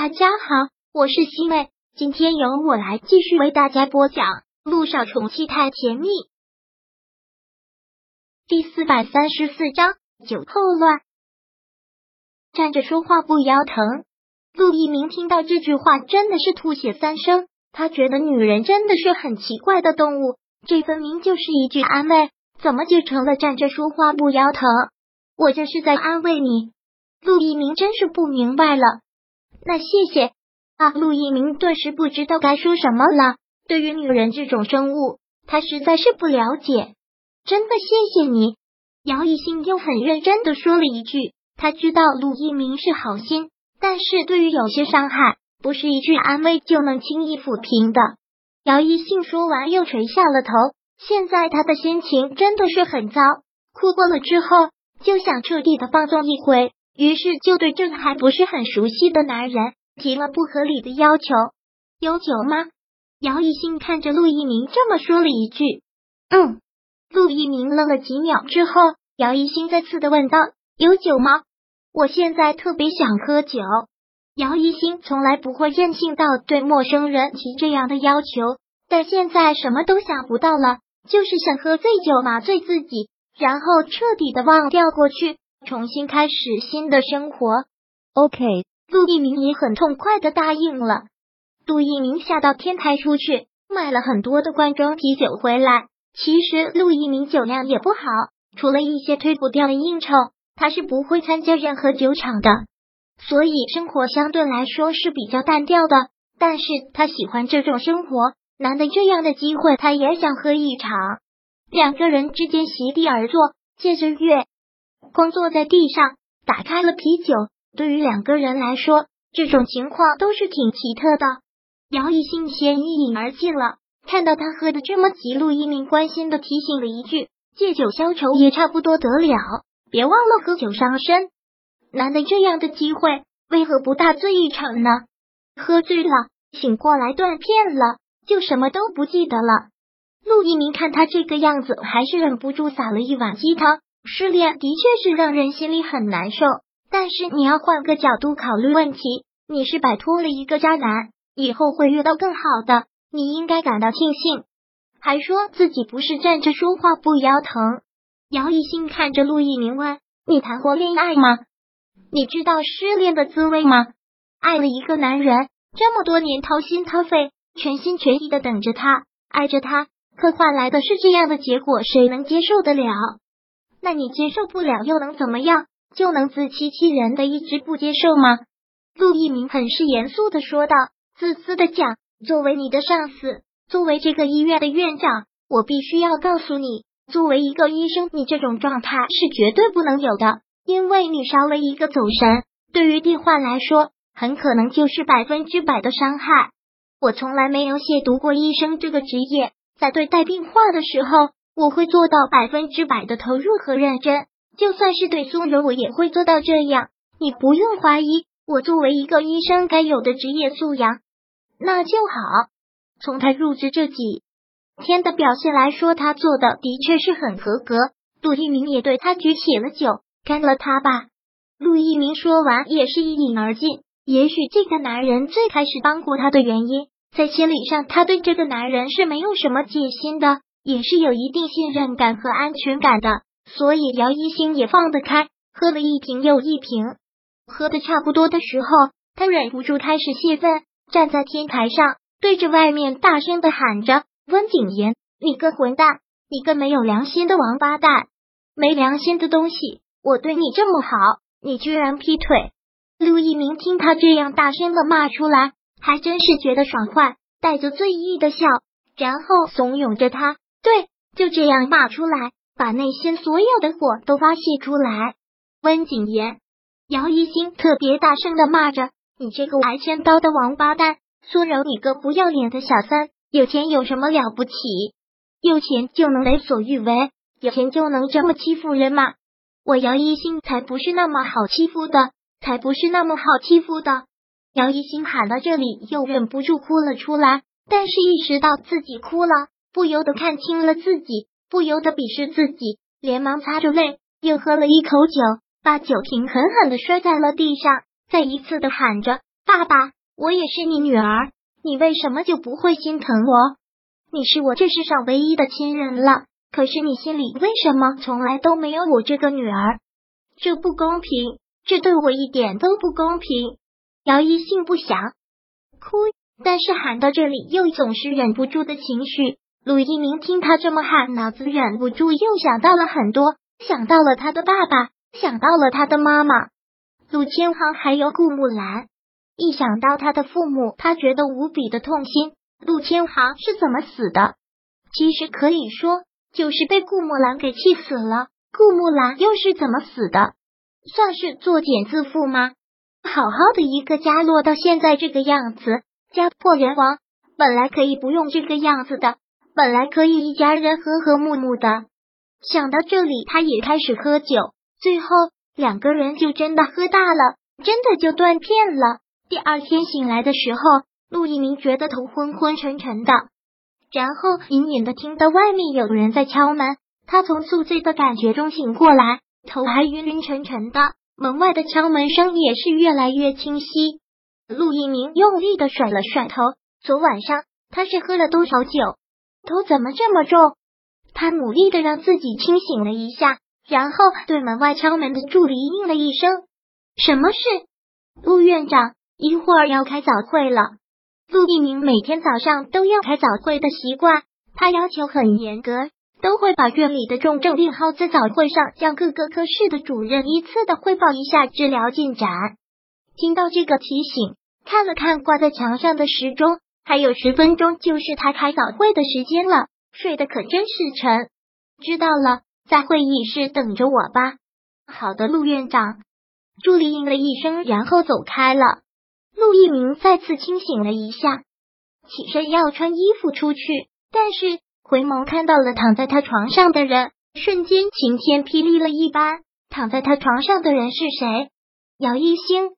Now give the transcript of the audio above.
大家好，我是西妹，今天由我来继续为大家播讲《陆少宠妻太甜蜜》第四百三十四章酒后乱。站着说话不腰疼。陆一鸣听到这句话，真的是吐血三升。他觉得女人真的是很奇怪的动物，这分明就是一句安慰，怎么就成了站着说话不腰疼？我这是在安慰你。陆一鸣真是不明白了。那谢谢啊！陆一鸣顿时不知道该说什么了。对于女人这种生物，他实在是不了解。真的谢谢你，姚一兴又很认真的说了一句。他知道陆一鸣是好心，但是对于有些伤害，不是一句安慰就能轻易抚平的。姚一兴说完又垂下了头。现在他的心情真的是很糟，哭过了之后就想彻底的放纵一回。于是就对这个还不是很熟悉的男人提了不合理的要求：“有酒吗？”姚一兴看着陆一鸣这么说了一句：“嗯。”陆一鸣愣了几秒之后，姚一兴再次的问道：“有酒吗？”我现在特别想喝酒。姚一兴从来不会任性到对陌生人提这样的要求，但现在什么都想不到了，就是想喝醉酒麻醉自己，然后彻底的忘掉过去。重新开始新的生活。OK，陆一鸣也很痛快的答应了。陆一鸣下到天台出去，买了很多的罐装啤酒回来。其实陆一鸣酒量也不好，除了一些推不掉的应酬，他是不会参加任何酒场的。所以生活相对来说是比较单调的。但是他喜欢这种生活，难得这样的机会，他也想喝一场。两个人之间席地而坐，借着月。光坐在地上，打开了啤酒。对于两个人来说，这种情况都是挺奇特的。姚一兴先一饮而尽了，看到他喝的这么急，陆一鸣关心的提醒了一句：“借酒消愁也差不多得了，别忘了喝酒伤身。难得这样的机会，为何不大醉一场呢？喝醉了，醒过来断片了，就什么都不记得了。”陆一鸣看他这个样子，还是忍不住撒了一碗鸡汤。失恋的确是让人心里很难受，但是你要换个角度考虑问题。你是摆脱了一个渣男，以后会遇到更好的，你应该感到庆幸。还说自己不是站着说话不腰疼。姚一新看着陆一鸣问：“你谈过恋爱吗？你知道失恋的滋味吗？爱了一个男人这么多年，掏心掏肺，全心全意的等着他，爱着他，可换来的是这样的结果，谁能接受得了？”那你接受不了又能怎么样？就能自欺欺人的一直不接受吗？陆一鸣很是严肃的说道，自私的讲，作为你的上司，作为这个医院的院长，我必须要告诉你，作为一个医生，你这种状态是绝对不能有的，因为你少了一个走神，对于病患来说，很可能就是百分之百的伤害。我从来没有亵渎过医生这个职业，在对待病患的时候。我会做到百分之百的投入和认真，就算是对苏柔，我也会做到这样。你不用怀疑我作为一个医生该有的职业素养，那就好。从他入职这几天的表现来说，他做的的确是很合格。陆一鸣也对他举起了酒，干了他吧。陆一鸣说完，也是一饮而尽。也许这个男人最开始帮过他的原因，在心理上，他对这个男人是没有什么戒心的。也是有一定信任感和安全感的，所以姚一星也放得开，喝了一瓶又一瓶，喝的差不多的时候，他忍不住开始泄愤，站在天台上，对着外面大声的喊着：“温景言，你个混蛋，你个没有良心的王八蛋，没良心的东西！我对你这么好，你居然劈腿！”陆一鸣听他这样大声的骂出来，还真是觉得爽快，带着醉意的笑，然后怂恿着他。对，就这样骂出来，把内心所有的火都发泄出来。温景言、姚一星特别大声的骂着：“你这个挨千刀的王八蛋，苏柔，你个不要脸的小三！有钱有什么了不起？有钱就能为所欲为？有钱就能这么欺负人吗？我姚一星才不是那么好欺负的，才不是那么好欺负的！”姚一星喊到这里，又忍不住哭了出来，但是意识到自己哭了。不由得看清了自己，不由得鄙视自己，连忙擦着泪，又喝了一口酒，把酒瓶狠狠的摔在了地上，再一次的喊着：“爸爸，我也是你女儿，你为什么就不会心疼我？你是我这世上唯一的亲人了，可是你心里为什么从来都没有我这个女儿？这不公平，这对我一点都不公平。姚一信不想哭，但是喊到这里又总是忍不住的情绪。陆一鸣听他这么喊，脑子忍不住又想到了很多，想到了他的爸爸，想到了他的妈妈陆千行，还有顾木兰。一想到他的父母，他觉得无比的痛心。陆千行是怎么死的？其实可以说就是被顾木兰给气死了。顾木兰又是怎么死的？算是作茧自缚吗？好好的一个家落到现在这个样子，家破人亡。本来可以不用这个样子的，本来可以一家人和和睦睦的。想到这里，他也开始喝酒。最后两个人就真的喝大了，真的就断片了。第二天醒来的时候，陆一鸣觉得头昏昏沉沉的，然后隐隐的听到外面有人在敲门。他从宿醉的感觉中醒过来，头还晕晕沉沉的。门外的敲门声也是越来越清晰。陆一鸣用力的甩了甩头，昨晚上他是喝了多少酒？头怎么这么重？他努力的让自己清醒了一下，然后对门外敲门的助理应了一声：“什么事？”陆院长。一会儿要开早会了，陆一鸣每天早上都要开早会的习惯，他要求很严格，都会把院里的重症病号在早会上向各个科室的主任依次的汇报一下治疗进展。听到这个提醒，看了看挂在墙上的时钟，还有十分钟就是他开早会的时间了，睡得可真是沉。知道了，在会议室等着我吧。好的，陆院长。助理应了一声，然后走开了。陆一鸣再次清醒了一下，起身要穿衣服出去，但是回眸看到了躺在他床上的人，瞬间晴天霹雳了一般。躺在他床上的人是谁？姚一星。